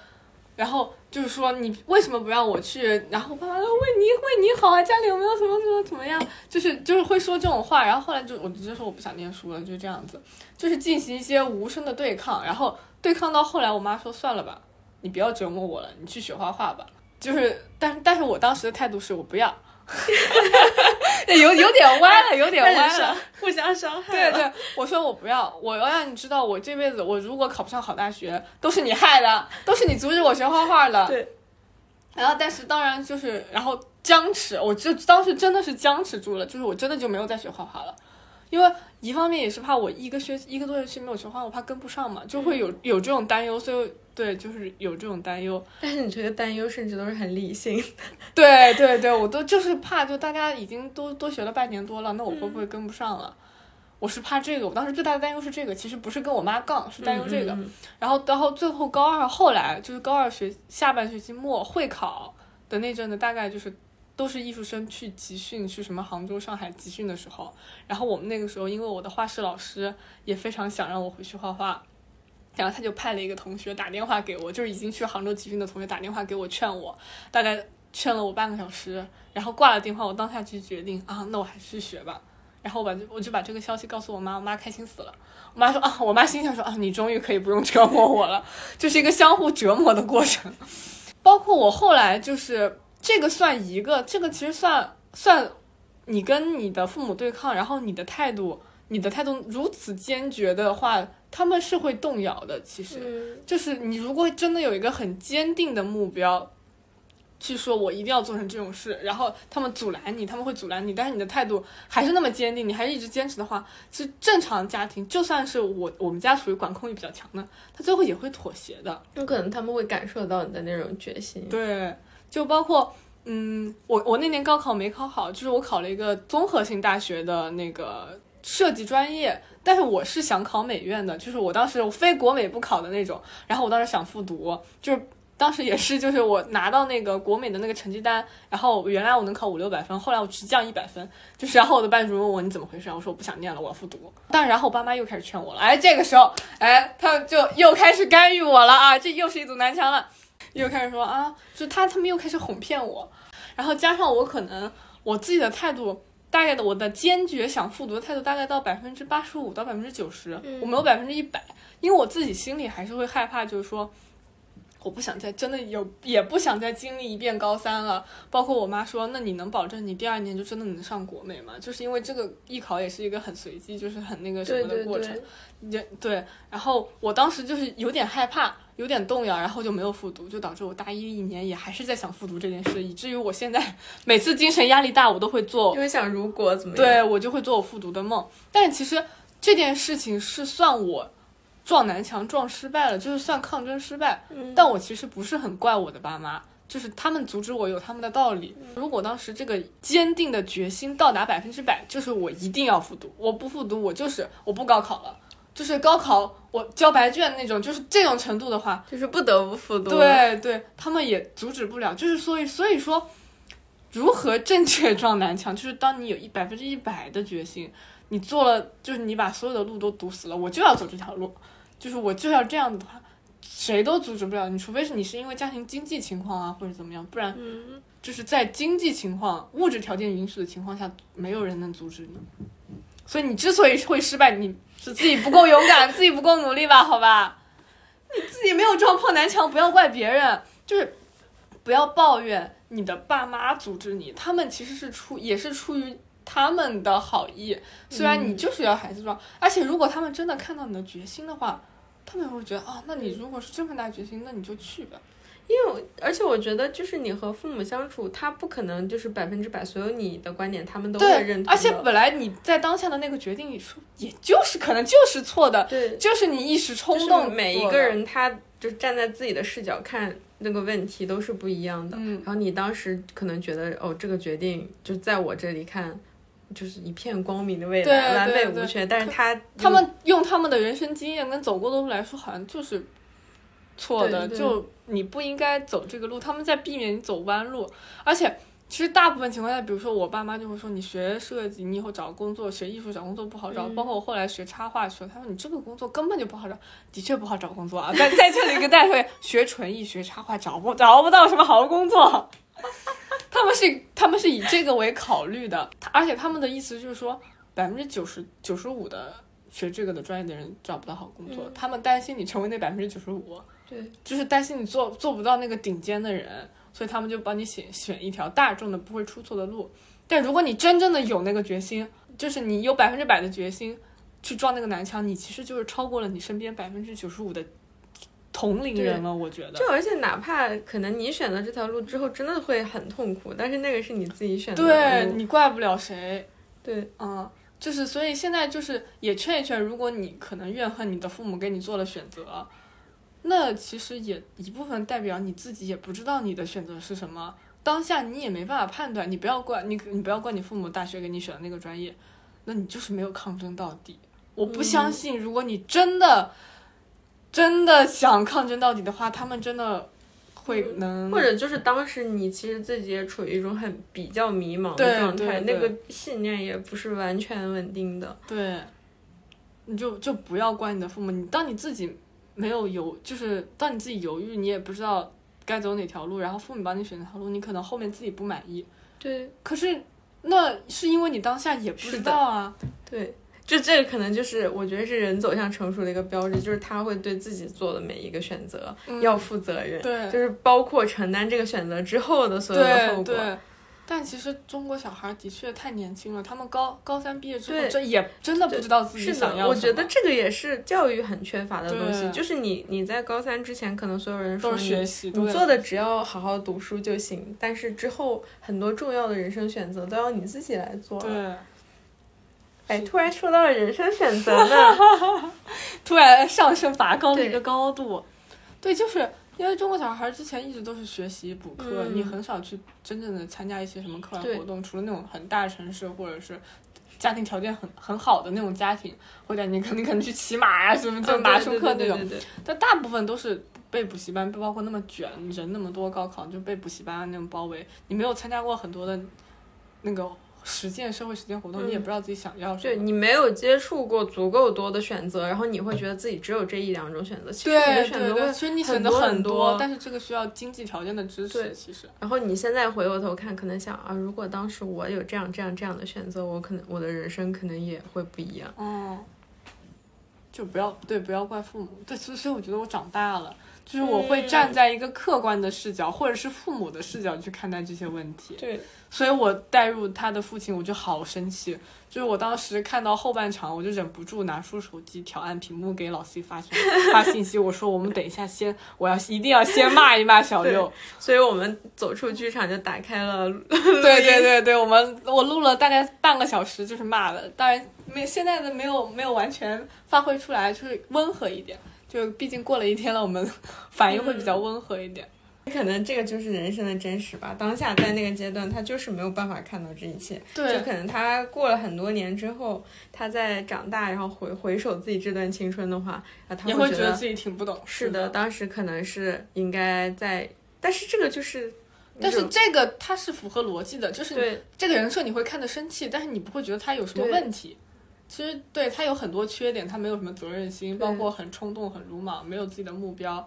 然后就是说你为什么不让我去？然后我爸妈说为你为你好啊，家里有没有什么什么怎么样？就是就是会说这种话，然后后来就我直接说我不想念书了，就这样子，就是进行一些无声的对抗，然后对抗到后来，我妈说算了吧，你不要折磨我了，你去学画画吧。就是，但但是我当时的态度是我不要。有有点歪了，有点歪了。互相伤害。对，对，我说我不要，我要让你知道，我这辈子我如果考不上好大学，都是你害的，都是你阻止我学画画的。对。然后，但是当然就是，然后僵持，我就当时真的是僵持住了，就是我真的就没有再学画画了，因为一方面也是怕我一个学一个多学期没有学画，我怕跟不上嘛，就会有有这种担忧，所以对，就是有这种担忧。但是你这个担忧甚至都是很理性。对对对，我都就是怕，就大家已经都都学了半年多了，那我会不会跟不上了？我是怕这个，我当时最大的担忧是这个，其实不是跟我妈杠，是担忧这个。嗯嗯然后，然后最后高二后来就是高二学下半学期末会考的那阵子，大概就是都是艺术生去集训，去什么杭州、上海集训的时候。然后我们那个时候，因为我的画室老师也非常想让我回去画画，然后他就派了一个同学打电话给我，就是已经去杭州集训的同学打电话给我劝我，大概劝了我半个小时，然后挂了电话，我当下就决定啊，那我还是去学吧。然后我把我就把这个消息告诉我妈，我妈开心死了。我妈说啊，我妈心想说啊，你终于可以不用折磨我了，就是一个相互折磨的过程。包括我后来就是这个算一个，这个其实算算你跟你的父母对抗，然后你的态度，你的态度如此坚决的话，他们是会动摇的。其实，嗯就是你如果真的有一个很坚定的目标，去说我一定要做成这种事，然后他们阻拦你，他们会阻拦你，但是你的态度还是那么坚定，你还是一直坚持的话，其实正常家庭，就算是我我们家属于管控欲比较强的，他最后也会妥协的。有可能他们会感受到你的那种决心。对，就包括嗯，我我那年高考没考好，就是我考了一个综合性大学的那个设计专业，但是我是想考美院的，就是我当时我非国美不考的那种，然后我当时想复读，就是。当时也是，就是我拿到那个国美的那个成绩单，然后原来我能考五六百分，后来我直降一百分，就是然后我的班主任问我你怎么回事，我说我不想念了，我要复读。但然后我爸妈又开始劝我了，哎，这个时候，哎，他就又开始干预我了啊，这又是一堵南墙了。又开始说啊，就他他们又开始哄骗我，然后加上我可能我自己的态度，大概的我的坚决想复读的态度大概到百分之八十五到百分之九十，我没有百分之一百，因为我自己心里还是会害怕，就是说。我不想再真的有，也不想再经历一遍高三了。包括我妈说，那你能保证你第二年就真的能上国美吗？就是因为这个艺考也是一个很随机，就是很那个什么的过程。也对，然后我当时就是有点害怕，有点动摇，然后就没有复读，就导致我大一一年也还是在想复读这件事，以至于我现在每次精神压力大，我都会做，因为想如果怎么样，对我就会做我复读的梦。但其实这件事情是算我。撞南墙撞失败了，就是算抗争失败。但我其实不是很怪我的爸妈，就是他们阻止我有他们的道理。如果当时这个坚定的决心到达百分之百，就是我一定要复读，我不复读我就是我不高考了，就是高考我交白卷那种，就是这种程度的话，就是不得不复读。对对，他们也阻止不了。就是所以所以说，如何正确撞南墙，就是当你有一百分之一百的决心，你做了，就是你把所有的路都堵死了，我就要走这条路。就是我就要这样子的话，谁都阻止不了你，除非是你是因为家庭经济情况啊或者怎么样，不然就是在经济情况、物质条件允许的情况下，没有人能阻止你。所以你之所以会失败，你是自己不够勇敢，自己不够努力吧？好吧，你自己没有撞破南墙，不要怪别人，就是不要抱怨你的爸妈阻止你，他们其实是出也是出于。他们的好意，虽然你就是要孩子装，而且如果他们真的看到你的决心的话，他们也会觉得啊，那你如果是这么大决心，那你就去吧。因为而且我觉得，就是你和父母相处，他不可能就是百分之百所有你的观点他们都会认同。而且本来你在当下的那个决定里说，也就是可能就是错的，对，就是你一时冲动。每一个人他就站在自己的视角看那个问题都是不一样的。嗯。然后你当时可能觉得哦，这个决定就在我这里看。就是一片光明的未来，完美无缺。但是他他们用他们的人生经验跟走过的路来说，好像就是错的。就你不应该走这个路，他们在避免你走弯路。而且，其实大部分情况下，比如说我爸妈就会说，你学设计，你以后找工作；学艺术找工作不好找。包括我后来学插画去了，他说你这个工作根本就不好找，的确不好找工作啊。在在这里跟大家说，学纯艺、学插画找不找不到什么好工作。他们是他们是以这个为考虑的，而且他们的意思就是说，百分之九十九十五的学这个的专业的人找不到好工作，他们担心你成为那百分之九十五，对，就是担心你做做不到那个顶尖的人，所以他们就帮你选选一条大众的不会出错的路。但如果你真正的有那个决心，就是你有百分之百的决心去撞那个南墙，你其实就是超过了你身边百分之九十五的。同龄人了，我觉得。就而且哪怕可能你选择这条路之后真的会很痛苦，但是那个是你自己选的，对你怪不了谁。对，嗯，就是所以现在就是也劝一劝，如果你可能怨恨你的父母给你做了选择，那其实也一部分代表你自己也不知道你的选择是什么，当下你也没办法判断。你不要怪你，你不要怪你父母大学给你选的那个专业，那你就是没有抗争到底。我不相信，如果你真的。真的想抗争到底的话，他们真的会能，或者就是当时你其实自己也处于一种很比较迷茫的状态，那个信念也不是完全稳定的。对，你就就不要怪你的父母。你当你自己没有犹，就是当你自己犹豫，你也不知道该走哪条路，然后父母帮你选那条路，你可能后面自己不满意。对，可是那是因为你当下也不知道啊。对。就这个可能就是我觉得是人走向成熟的一个标志，就是他会对自己做的每一个选择要负责任，对，就是包括承担这个选择之后的所有的后果。对，但其实中国小孩的确太年轻了，他们高高三毕业之后，这也真的不知道自己想要什么。我觉得这个也是教育很缺乏的东西，就是你你在高三之前，可能所有人说学习，你做的只要好好读书就行，但是之后很多重要的人生选择都要你自己来做。对。哎，突然说到了人生选择呢，突然上升拔高的一个高度。对，就是因为中国小孩之前一直都是学习补课，你很少去真正的参加一些什么课外活动，除了那种很大城市或者是家庭条件很很好的那种家庭，或者你可能可能去骑马啊什么，就马术课那种。但大部分都是被补习班，不包括那么卷，人那么多，高考就被补习班那种包围。你没有参加过很多的那个。实践社会实践活动，你也不知道自己想要什么。对你没有接触过足够多的选择，然后你会觉得自己只有这一两种选择。其实你的选择会对对，其实你选择很多很多，但是这个需要经济条件的支持。对其实然后你现在回过头看，可能想啊，如果当时我有这样这样这样的选择，我可能我的人生可能也会不一样。嗯，就不要对，不要怪父母。对，所以所以我觉得我长大了，就是我会站在一个客观的视角，或者是父母的视角去看待这些问题。对，所以我带入他的父亲，我就好生气。就是我当时看到后半场，我就忍不住拿出手机调暗屏幕给老 C 发信 发信息，我说我们等一下先，我要一定要先骂一骂小六。所以我们走出剧场就打开了，对对对对，我们我录了大概半个小时，就是骂的，当然没现在的没有没有完全发挥出来，就是温和一点。就毕竟过了一天了，我们 反应会比较温和一点。可能这个就是人生的真实吧。当下在那个阶段，他就是没有办法看到这一切。对就可能他过了很多年之后，他在长大，然后回回首自己这段青春的话，啊，他也会觉得自己挺不懂事是的，当时可能是应该在，但是这个就是，但是这个它是符合逻辑的，就是这个人设你会看得生气，但是你不会觉得他有什么问题。其实对他有很多缺点，他没有什么责任心，包括很冲动、很鲁莽，没有自己的目标。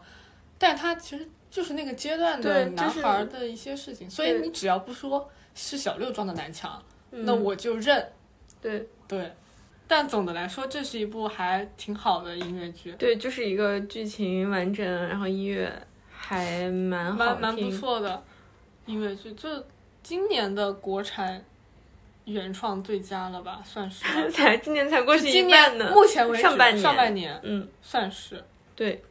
但他其实就是那个阶段的男孩儿的一些事情，所以你只要不说是小六撞的男强，嗯。那我就认。对。对，但总的来说，这是一部还挺好的音乐剧，对，就是一个剧情完整，然后音乐还蛮好蛮蛮不错的音乐剧，就今年的国产原创最佳了吧，算是吧。才今年才过去一今年半呢，目前为止上半年上半年嗯，算是，对，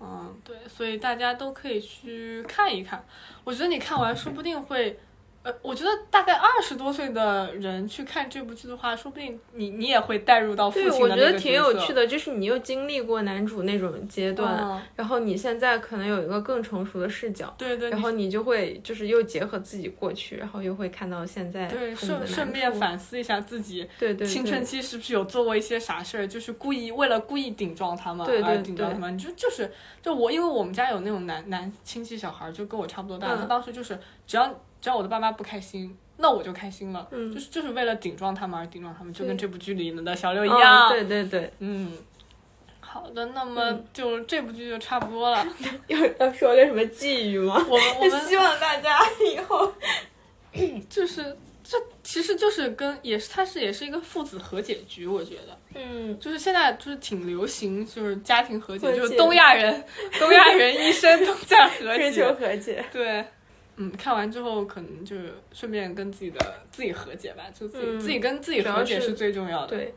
嗯，对，所以大家都可以去看一看。我觉得你看完说不定会，呃，我觉得大概二十多岁的人去看这部剧的话，说不定你你也会带入到父对，亲的我觉得挺有趣。的，就是你又经历过男主那种阶段，嗯然后你现在可能有一个更成熟的视角，对对，然后你就会就是又结合自己过去，然后又会看到现在对顺顺便反思一下自己对对青春期是不是有做过一些傻事儿，就是故意为了故意顶撞他们对对顶撞对他们。就就是就我，因为我们家有那种男男亲戚小孩儿，就跟我差不多大，嗯他当时就是只要只要我的爸妈不开心，那我就开心了，嗯就是就是为了顶撞他们而顶撞他们，就跟这部剧里的小六一嗯样。对对对，嗯，好的，那么嗯就这部剧就差不多了。要要说个什么寄语吗？我们我们 希望大家以后 就是这其实就是跟也是它是也是一个父子和解局，我觉得。嗯，就是现在就是挺流行，就是家庭和解，和解就是东亚人，东亚人一生都在和解 追求。和解。对，嗯，看完之后可能就是顺便跟自己的自己和解吧，就自己、嗯自己跟自己和解是最重要的。对，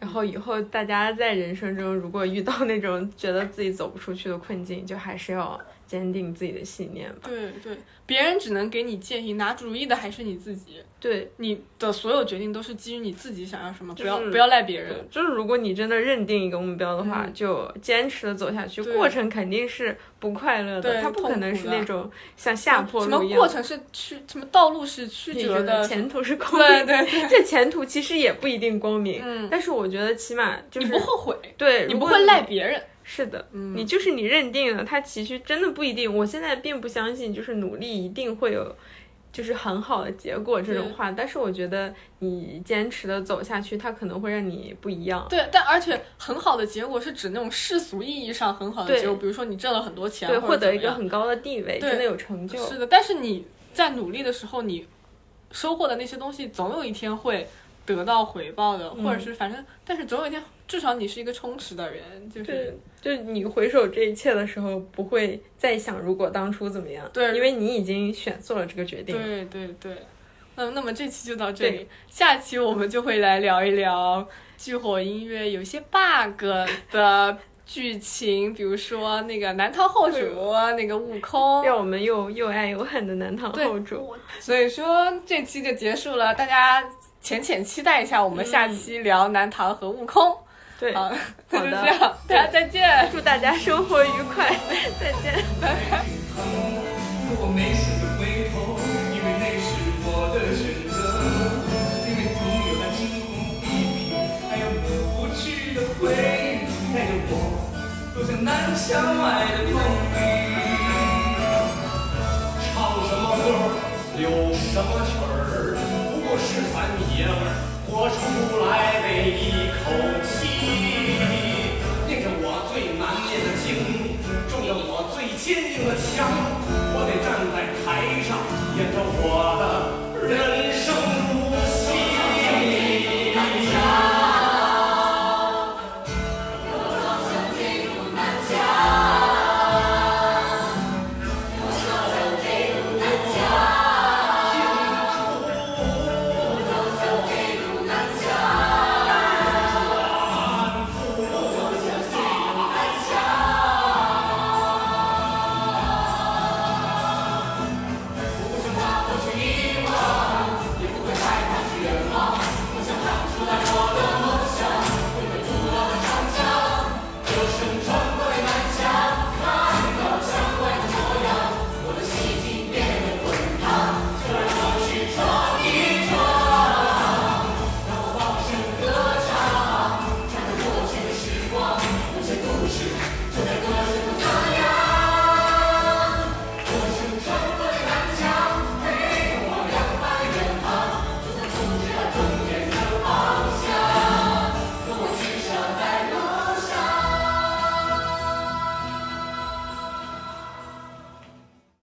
然后以后大家在人生中如果遇到那种觉得自己走不出去的困境，就还是要坚定自己的信念吧。对对，别人只能给你建议，拿主意的还是你自己。对，你的所有决定都是基于你自己想要什么，就是不要不要赖别人。就是如果你真的认定一个目标的话，嗯就坚持的走下去。过程肯定是不快乐的，对它不可能是那种像下坡什么路一样什么过程是曲，什么道路是曲你折觉得前途是光明。对对对，这前途其实也不一定光明，嗯，但是我觉得起码就是你不后悔，对，你不会赖别人。是的，嗯你就是你认定了，它其实真的不一定。我现在并不相信，就是努力一定会有，就是很好的结果这种话。但是我觉得你坚持的走下去，它可能会让你不一样。对，但而且很好的结果是指那种世俗意义上很好的结果，比如说你挣了很多钱，对，获得一个很高的地位，真的有成就。是的。但是你在努力的时候，你收获的那些东西，总有一天会得到回报的，或者嗯是反正，但是总有一天，至少你是一个充实的人，就是，就是你回首这一切的时候，不会再想如果当初怎么样，对因为你已经选做了这个决定。对对对。嗯，那么这期就到这里，下期我们就会来聊一聊巨火音乐有些 bug 的剧情，比如说那个南唐后主那个悟空，让我们又又爱又恨的南唐后主。所以说这期就结束了，大家浅浅期待一下，我们下期聊南唐和悟空。对，好，那就好的这样，大家再见。祝大家生活愉快，再见。我没舍得回头，因为那是我的选择。因为总有那惊鸿一瞥，还有抹不去的回忆，带着我走向难相爱的梦里。唱什么歌，流什么曲儿，都是咱爷们儿活出来的一口气。念着我最难念的经中了我最坚硬的枪我得站在台上演着我的人生。